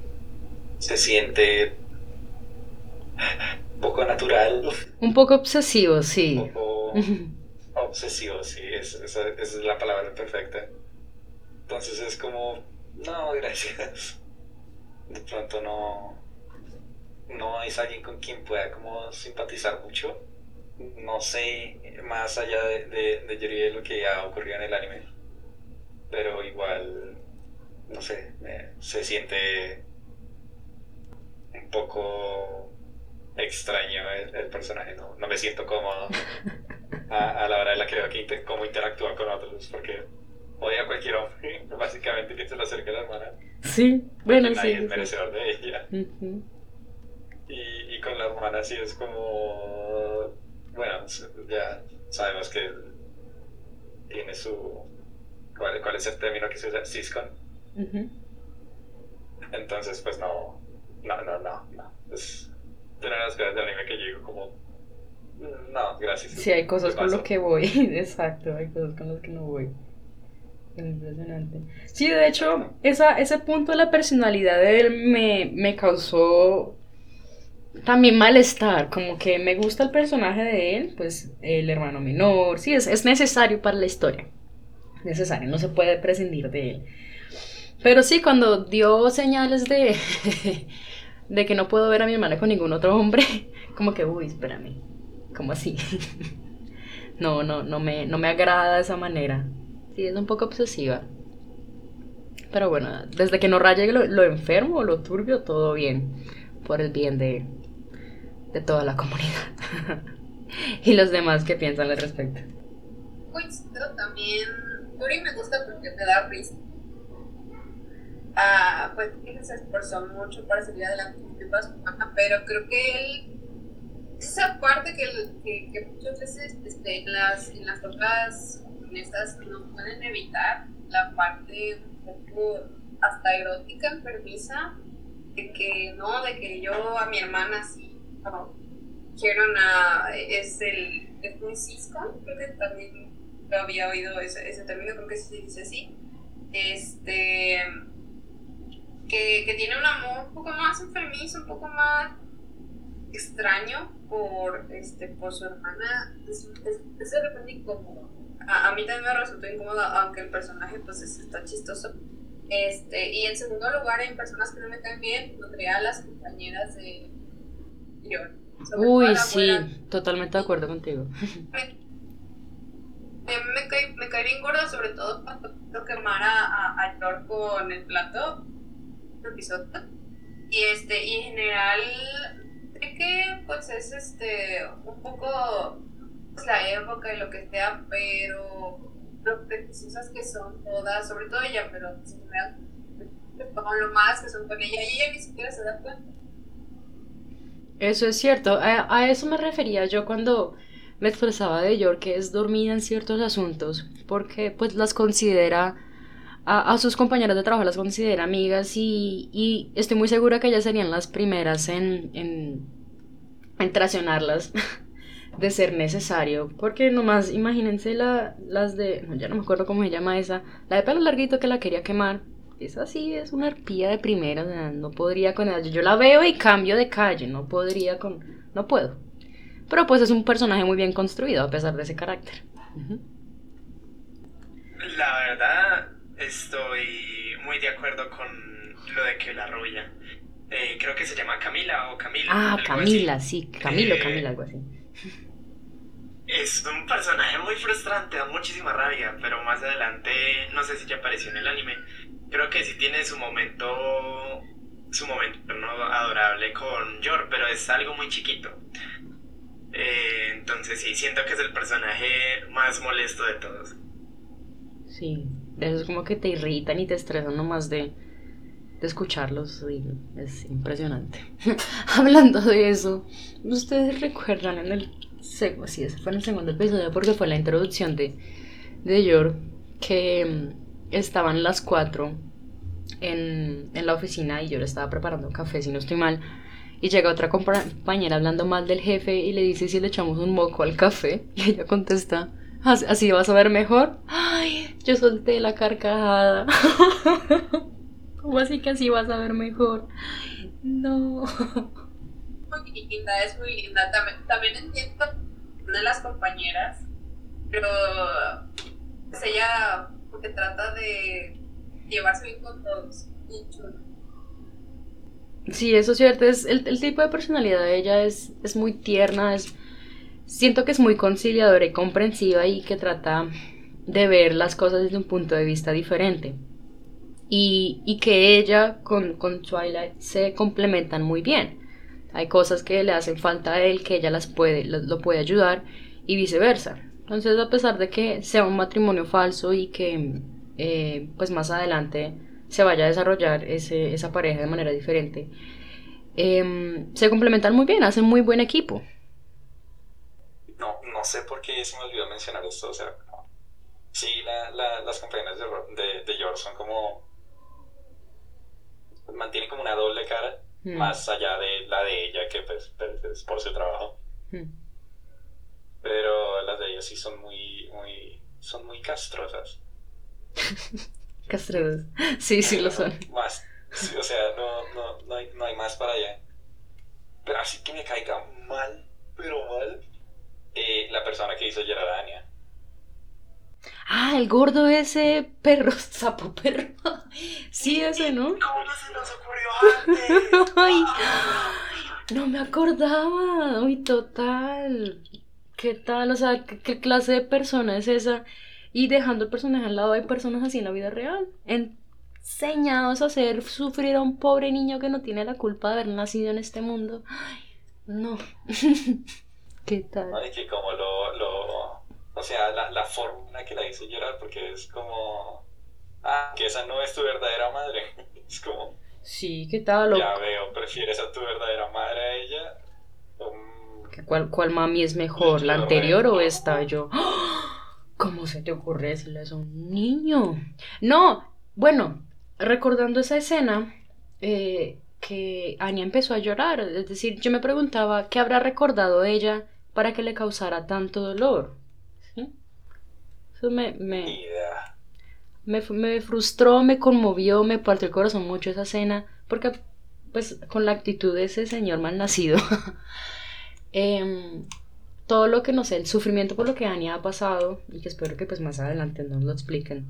Se siente poco natural, Un poco obsesivo, un sí. poco obsesivo, sí, es, esa, esa es la palabra perfecta. Entonces es como, no, gracias. De pronto no, no es alguien con quien pueda como simpatizar mucho. No sé más allá de, de, de Yuri lo que ya ocurrió en el anime. Pero igual, no sé, se siente un poco extraño el, el personaje, no, no me siento cómodo a, a la hora de la que veo que inter- cómo interactúa con otros, porque odia a cualquier hombre, [LAUGHS] básicamente, que se le acerque a la hermana, Sí, bueno, sí. es sí. merecedor de ella. Y, y con la hermana sí es como, bueno, ya sabemos que tiene su, ¿cuál, cuál es el término que se usa? Siscon. Ujú. Entonces, pues no, no, no, no, no. Es una de las cosas del anime que yo digo como, "Mm, no, gracias. Sí, hay cosas con Paso". lo que voy, [LAUGHS] exacto, hay cosas con las que no voy. Es impresionante. Sí, de hecho, esa, ese punto de la personalidad de él me, me causó también malestar, como que me gusta el personaje de él, pues el hermano menor, sí, es, es necesario para la historia, necesario, no se puede prescindir de él. Pero sí, cuando dio señales de, [LAUGHS] de que no puedo ver a mi hermana con ningún otro hombre, [LAUGHS] como que, uy, espérame, ¿cómo así? [LAUGHS] No, no, no me, no me agrada de esa manera. Sí, es un poco obsesiva. Pero bueno, desde que no raye lo, lo enfermo, lo turbio, todo bien. Por el bien de, de toda la comunidad. [LAUGHS] y los demás que piensan al respecto. Coincido también. Yuri me gusta porque me da risa. Ah, pues él se esforzó mucho para salir adelante pero creo que él. Esa parte que, que, que muchas veces este, en, las, en las estas no pueden evitar, la parte un poco hasta erótica, enfermiza, de que no, de que yo a mi hermana sí, no, quiero una. Es el. Es muy cisco, creo que también lo había oído ese, ese término, creo que sí se dice así. Este. Que, que tiene un amor un poco más enfermizo, un poco más extraño por, este, por su hermana. Es, es, es de repente incómodo. A, a mí también me resultó incómodo, aunque el personaje pues es- está chistoso. Este, y en segundo lugar, hay personas que no me caen bien, pondría a las compañeras de todo Uy, sí, abuela. totalmente de acuerdo contigo. A mí me cae, me cae bien gordo, sobre todo cuando quemar a, a, a Yor con el plato de risotto. Y este, y en general, que pues es este un poco pues, la época y lo que sea, pero lo preciosas que son todas, sobre todo ella, pero en general, con lo más que son con ella, y ella ni siquiera se da cuenta. Eso es cierto, a, a eso me refería yo cuando me expresaba de York, que es dormida en ciertos asuntos, porque pues las considera, a, a sus compañeras de trabajo las considera amigas y, y estoy muy segura que ellas serían las primeras en, en, en traicionarlas [LAUGHS] de ser necesario, porque nomás imagínense la, las de, no, ya no me acuerdo cómo se llama esa, la de pelo larguito que la quería quemar. Esa sí es una arpía de primera, o sea, no podría con ella. Yo la veo y cambio de calle, no podría con... No puedo. Pero pues es un personaje muy bien construido a pesar de ese carácter. La verdad, estoy muy de acuerdo con lo de que la rubia. eh, creo que se llama Camila o Camila. Ah, Camila, así. sí, Camilo, Eh, Camila, algo así. Es un personaje muy frustrante, da muchísima rabia, pero más adelante, no sé si ya apareció en el anime, creo que sí tiene su momento, su momento ¿no? adorable con Yor, pero es algo muy chiquito. Eh, entonces sí, siento que es el personaje más molesto de todos. Sí, de esos como que te irritan y te estresan nomás de, de escucharlos. sí, es impresionante. [LAUGHS] Hablando de eso, ¿ustedes recuerdan en el segundo, sí, ese fue en el segundo episodio porque fue la introducción de, de Yor, que mm, estaban las cuatro en, en la oficina y yo le estaba preparando café, si no estoy mal. Y llega otra compañera hablando mal del jefe y le dice si le echamos un moco al café. [LAUGHS] Y ella contesta, así vas a ver mejor. Ay, yo solté la carcajada. [LAUGHS] ¿Cómo así que así vas a ver mejor? No. Muy linda, es muy linda. También, también entiendo una de las compañeras, pero pues ella porque trata de llevarse bien con todos. Sí, eso es cierto. Es, el, el, tipo de personalidad de ella es, es muy tierna, es, siento que es muy conciliadora y comprensiva y que trata de ver las cosas desde un punto de vista diferente. Y, y que ella con, con, Twilight se complementan muy bien. Hay cosas que le hacen falta a él que ella las puede, lo, puede ayudar y viceversa. Entonces, a pesar de que sea un matrimonio falso y que eh, pues más adelante se vaya a desarrollar ese, esa pareja de manera diferente, eh, se complementan muy bien, hacen muy buen equipo. No, sé por qué se me olvidó mencionar esto, o sea, sí, la, la, las compañeras de, de, de, George son como... mantienen como una doble cara, mm. más allá de la de ella, que pues, pues es por su trabajo. Mm. Pero las de ella sí son muy, muy, son muy castrosas. [LAUGHS] Castrosas. Sí, sí lo son. Más. Sí, o sea, no, no, no, hay, no hay más para allá. Pero así que me caiga mal, pero mal, eh, la persona que hizo Gerardania. Ah, el gordo ese perro, [LAUGHS] sapo perro. Sí, ese, ¿no? ¿Cómo no se nos ocurrió antes? [LAUGHS] Ay, no me acordaba. Uy, total. ¿Qué tal? O sea, ¿qué, ¿qué, clase de persona es esa? Y dejando el personaje al lado, hay personas así en la vida real. Enseñados a hacer sufrir a un pobre niño que no tiene la culpa de haber nacido en este mundo. Ay, no. [LAUGHS] ¿Qué tal? Ay, que como lo, lo... O sea, la, la forma en la que la hizo llorar, porque es como... Ah, que esa no es tu verdadera madre. [LAUGHS] Es como... Sí, ¿qué tal? Ya veo, ¿prefieres a tu verdadera madre a ella? ¿Cuál, ¿Cuál mami es mejor, la anterior o esta? Yo, ¿cómo se te ocurre decirle eso a un niño? No, bueno, recordando esa escena, eh, que Anya empezó a llorar, es decir, yo me preguntaba qué habrá recordado ella para que le causara tanto dolor. ¿Sí? Eso me, me, me, me frustró, me conmovió, me partió el corazón mucho esa escena, porque pues con la actitud de ese señor mal nacido. [LAUGHS] eh, todo lo que no sé, el sufrimiento por lo que Anya ha pasado y que espero que pues más adelante nos lo expliquen,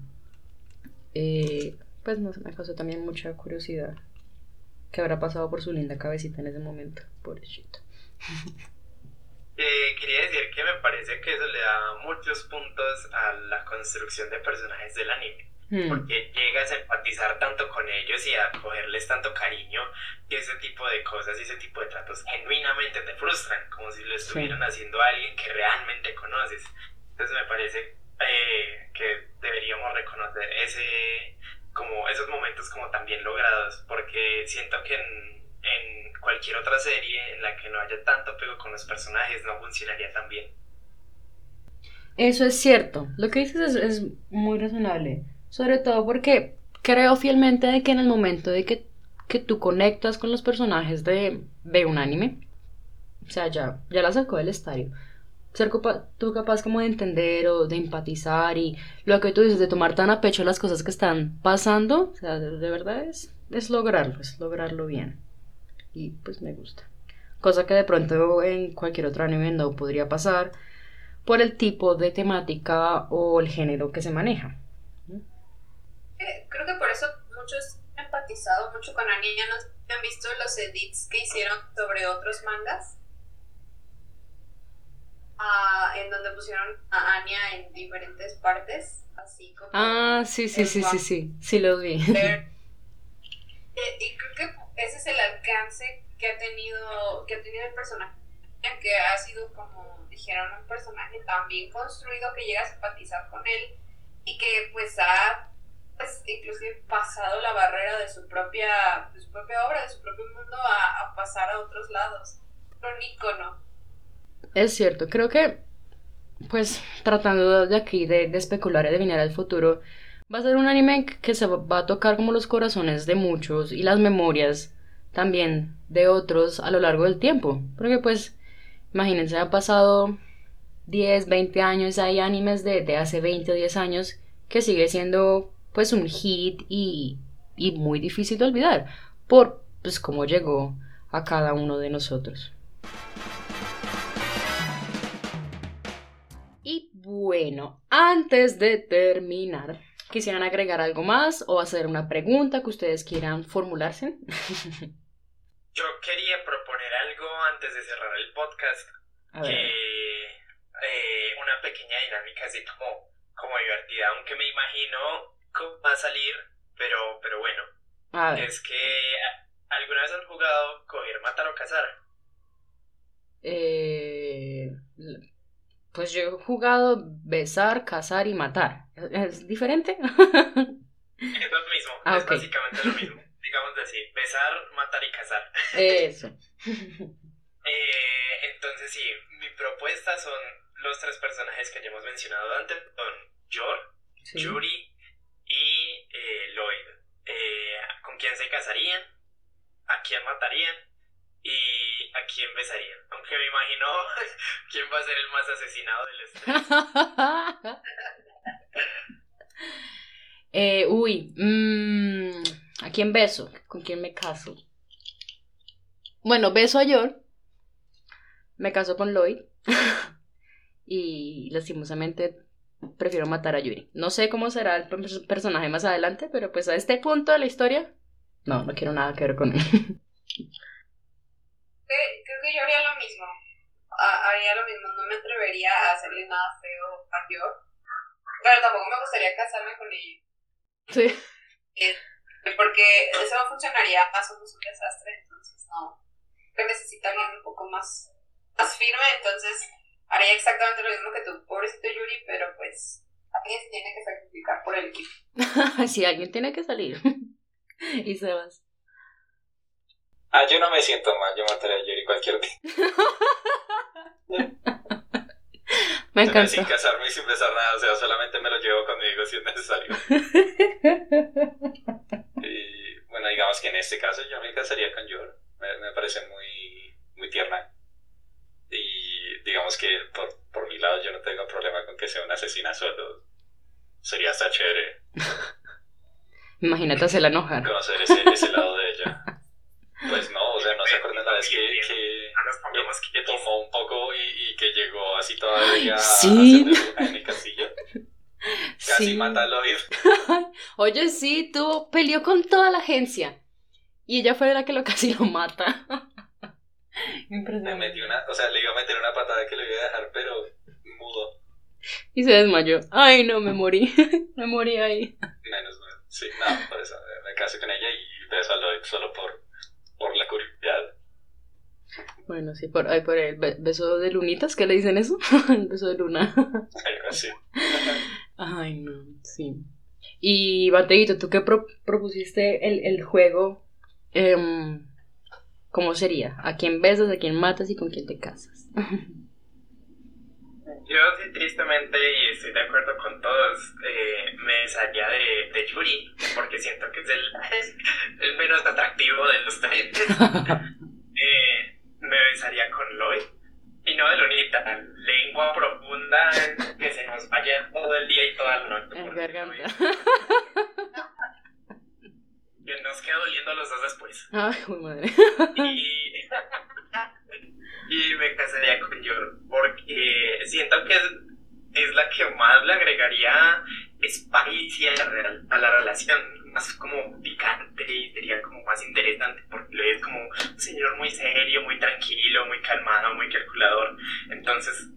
eh, pues no sé, me causó también mucha curiosidad que habrá pasado por su linda cabecita en ese momento, pobrecito. [LAUGHS] Eh, quería decir que me parece que eso le da muchos puntos a la construcción de personajes del anime. Hmm. Porque llegas a empatizar tanto con ellos y a cogerles tanto cariño y ese tipo de cosas y ese tipo de tratos genuinamente te frustran, como si lo estuvieran sí. haciendo a alguien que realmente conoces. Entonces me parece eh, que deberíamos reconocer ese, como esos momentos como también logrados, porque siento que en, en cualquier otra serie en la que no haya tanto apego con los personajes no funcionaría tan bien. Eso es cierto, lo que dices es, es muy razonable sobre todo porque creo fielmente de que en el momento de que, que tú conectas con los personajes de, de un anime, o sea, ya, ya la sacó del estadio, ser tú capaz como de entender o de empatizar y lo que tú dices, de tomar tan a pecho las cosas que están pasando, o sea, de, de verdad es, es lograrlo, es lograrlo bien. Y pues me gusta. Cosa que de pronto en cualquier otro anime no podría pasar por el tipo de temática o el género que se maneja creo que por eso muchos han empatizado mucho con. Ya no han visto los edits que hicieron sobre otros mangas. Uh, en donde pusieron a Anya en diferentes partes, así como... Ah, sí, sí, sí, sí, sí, sí, lo vi. Y, [LAUGHS] y creo que ese es el alcance que ha tenido, que ha tenido el personaje, que ha sido como dijeron, un personaje tan bien construido que llega a simpatizar con él y que pues ha pues, inclusive pasado la barrera de su propia, de su propia obra, de su propio mundo a, pasar a otros lados. Un icono. Es cierto, creo que, pues tratando de aquí de, de especular y adivinar el futuro, Va a ser un anime que se va a tocar como los corazones de muchos y las memorias también de otros a lo largo del tiempo. Porque pues, imagínense, ha pasado 10, 20 años, hay animes de, de hace 20 o 10 años que sigue siendo pues un hit y, y muy difícil de olvidar por pues cómo llegó a cada uno de nosotros. Y bueno, antes de terminar, ¿quisieran agregar algo más o hacer una pregunta que ustedes quieran formularse? [LAUGHS] Yo quería proponer algo antes de cerrar el podcast. Que eh, una pequeña dinámica así como, como divertida, aunque me imagino cómo va a salir, pero, pero bueno. Es que ¿alguna vez han jugado coger, matar o cazar? Eh, pues yo he jugado besar, cazar y matar. ¿Es diferente? [LAUGHS] es lo mismo, ah, es básicamente lo mismo. [LAUGHS] Digamos así, besar, matar y cazar. Eso. [LAUGHS] eh, entonces sí, mi propuesta son los tres personajes que ya hemos mencionado antes, son Yor, Yuri y eh, Lloyd. Eh, ¿Con quién se casarían? ¿A quién matarían? ¿Y a quién besarían? Aunque me imagino [LAUGHS] quién va a ser el más asesinado del estrés. [LAUGHS] eh, uy, mmm, ¿a quién beso? ¿Con quién me caso? Bueno, beso a Yor. Me caso con Lloyd. [LAUGHS] y lastimosamente prefiero matar a Yuri. No sé cómo será el personaje más adelante, pero pues a este punto de la historia, no, no quiero nada que ver con él. Creo que yo haría lo mismo. haría lo mismo, no me atrevería a hacerle nada feo a Yor. Pero tampoco me gustaría casarme con ella. Sí. Eh, porque eso no funcionaría, somos un desastre, entonces no. Que necesita alguien un poco más, más firme, entonces haría exactamente lo mismo que tú, pobrecito Yuri, pero pues alguien se tiene que sacrificar por el equipo. [LAUGHS] sí, alguien tiene que salir. [LAUGHS] y Sebas. Ah, yo no me siento mal, yo mataré a Yuri cualquier día. [LAUGHS] me encanta. Sin casarme y sin besar nada, o sea, solamente me lo llevo conmigo si es necesario. [LAUGHS] y bueno, digamos que en este caso yo me casaría con Yor. Me, me parece muy, muy tierna. Y digamos que por, por mi lado yo no tengo problema con que sea una asesina solo. Sería hasta chévere. [LAUGHS] Imagínate hacerla enojar. Conocer ese, ese lado de ella. Pues no, o sea, no se acuerdan la vez que, que, que, tomó un poco y, y, que llegó así todavía ¿Sí? a en el castillo. [LAUGHS] Casi sí. mata a Lloyd. [LAUGHS] Oye, sí, tú peleó con toda la agencia. Y ella fue la que lo [LAUGHS] casi lo mata. Me metí una, o sea, le iba a meter una patada que le iba a dejar, pero mudo. Y se desmayó. Ay, no, me morí. me morí ahí. Menos mal. Sí, no, por eso me casé con ella y beso a Lloyd solo por, por la curiosidad. Bueno, sí, por, ay, por el beso de lunitas, ¿qué le dicen eso? [LAUGHS] el beso de luna. Algo así. Ay, no, sí. Y Bateguito, ¿tú qué pro propusiste el, el juego? Eh, ¿Cómo sería? ¿A quién besas, a quién matas y con quién te casas? [LAUGHS] Yo sí, tristemente, y estoy de acuerdo con todos, eh, me besaría de, de, Yuri, porque siento que es el, [LAUGHS] el menos atractivo de los tres. [LAUGHS] eh, me besaría con Lloyd, y no de Lunita, lengua profunda que se nos vaya todo el día y toda la noche. En garganta. [LAUGHS] que nos queda doliendo los dos después. Ay, madre. Y, y me casaría con Yor, porque siento que es, es, la que más le agregaría spicy a la, a la relación, más como picante y sería como más interesante, porque es como un señor muy serio, muy tranquilo, muy calmado, muy calculador. Entonces,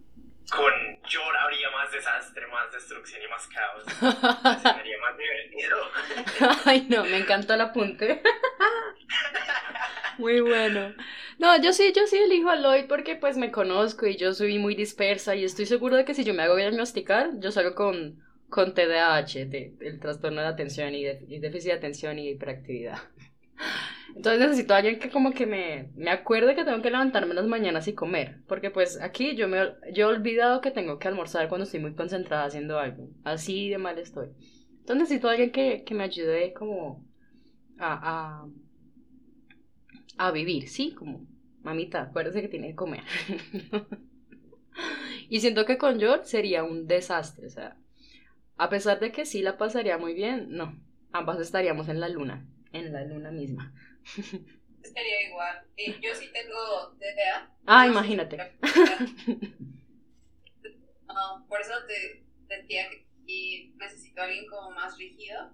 con Yor habría más desastre, más destrucción y más caos. sería más divertido. [LAUGHS] Ay, no, me encantó el apunte. [LAUGHS] Muy bueno. No, yo sí, yo sí elijo a Lloyd porque pues me conozco y yo soy muy dispersa y estoy seguro de que si yo me hago diagnosticar, yo salgo con, con TDAH, de, el trastorno de atención y, de, y déficit de atención y hiperactividad. Entonces necesito a alguien que como que me, me acuerde que tengo que levantarme las mañanas y comer. Porque pues aquí yo, me, yo he olvidado que tengo que almorzar cuando estoy muy concentrada haciendo algo. Así de mal estoy. Entonces necesito a alguien que, que me ayude como a, a, a vivir, ¿sí? Como, mamita, acuérdese que tiene que comer. [LAUGHS] y siento que con George sería un desastre, o sea, a pesar de que sí la pasaría muy bien, no, ambas estaríamos en la luna, en la luna misma. Estaría igual. yo sí tengo DDA. Ah, imagínate. [LAUGHS] por eso te decía que necesito a alguien como más rígido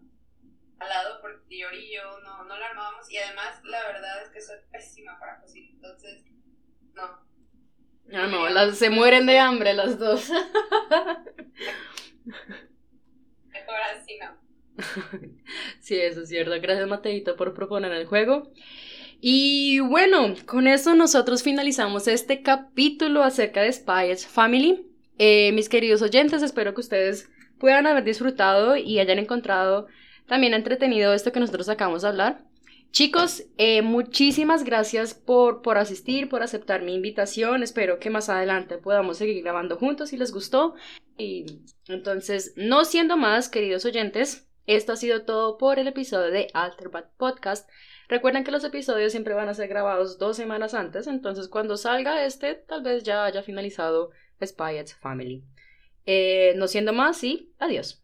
al lado, porque yo y yo no, no lo armábamos. Y además, la verdad es que soy pésima para cocinar, entonces, no. Ah, no, las, se mueren de hambre las dos. [LAUGHS] Mejor así no. [LAUGHS] Sí, eso es cierto. Gracias, Mateito, por proponer el juego. Y bueno, con eso nosotros finalizamos este capítulo acerca de Spy's Family. Eh, mis queridos oyentes, espero que ustedes puedan haber disfrutado y hayan encontrado también entretenido esto que nosotros acabamos de hablar. Chicos, eh, muchísimas gracias por, por asistir, por aceptar mi invitación. Espero que más adelante podamos seguir grabando juntos si les gustó. Y entonces, no siendo más, queridos oyentes, esto ha sido todo por el episodio de Alterbat Podcast. Recuerden que los episodios siempre van a ser grabados dos semanas antes, entonces cuando salga este, tal vez ya haya finalizado Spy Family. Eh, no siendo más, y adiós.